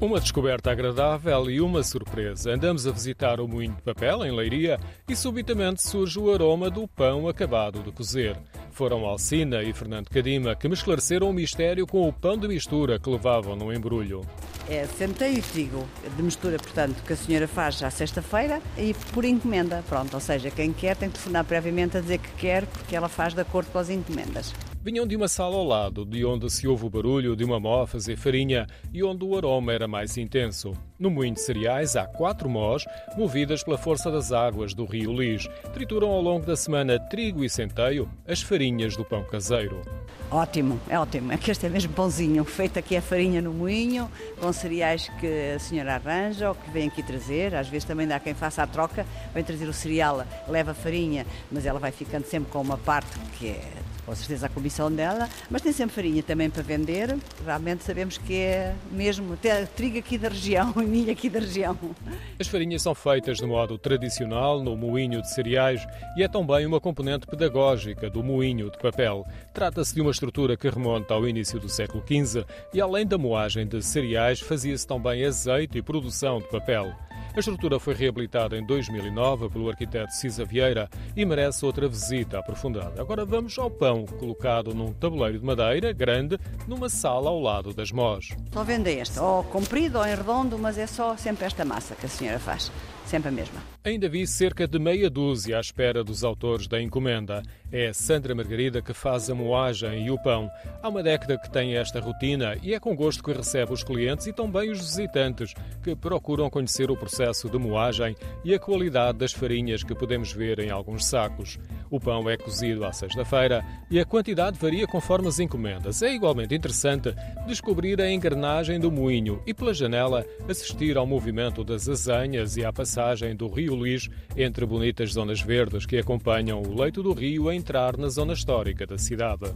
Uma descoberta agradável e uma surpresa. Andamos a visitar o moinho de papel em Leiria e subitamente surge o aroma do pão acabado de cozer. Foram Alcina e Fernando Cadima que me esclareceram o mistério com o pão de mistura que levavam no embrulho. É centeio e trigo de mistura, portanto, que a senhora faz à sexta-feira e por encomenda. Pronto, ou seja, quem quer tem que telefonar previamente a dizer que quer, porque ela faz de acordo com as encomendas vinham de uma sala ao lado, de onde se ouve o barulho de uma mó fazer farinha e onde o aroma era mais intenso. No moinho de cereais há quatro mós, movidas pela força das águas do rio Lis. Trituram ao longo da semana trigo e centeio, as farinhas do pão caseiro. Ótimo, é ótimo. É que este é mesmo pãozinho, feito aqui a farinha no moinho, com cereais que a senhora arranja ou que vem aqui trazer. Às vezes também dá quem faça a troca, vem trazer o cereal, leva a farinha, mas ela vai ficando sempre com uma parte que é com certeza a comissão dela, mas tem sempre farinha também para vender. Realmente sabemos que é mesmo até trigo aqui da região milho aqui da região. As farinhas são feitas de modo tradicional no moinho de cereais e é também uma componente pedagógica do moinho de papel. Trata-se de uma estrutura que remonta ao início do século XV e além da moagem de cereais fazia-se também azeite e produção de papel. A estrutura foi reabilitada em 2009 pelo arquiteto Cisa Vieira e merece outra visita aprofundada. Agora vamos ao pão, colocado num tabuleiro de madeira grande, numa sala ao lado das mós. Só vende esta, ou comprido ou em redondo, mas é só sempre esta massa que a senhora faz sempre a mesma. Ainda vi cerca de meia dúzia à espera dos autores da encomenda. É Sandra Margarida que faz a moagem e o pão. Há uma década que tem esta rotina e é com gosto que recebe os clientes e também os visitantes que procuram conhecer o processo de moagem e a qualidade das farinhas que podemos ver em alguns sacos. O pão é cozido à sexta-feira e a quantidade varia conforme as encomendas. É igualmente interessante descobrir a engrenagem do moinho e, pela janela, assistir ao movimento das azenhas e à passagem do Rio Luís entre bonitas zonas verdes que acompanham o leito do rio a entrar na zona histórica da cidade.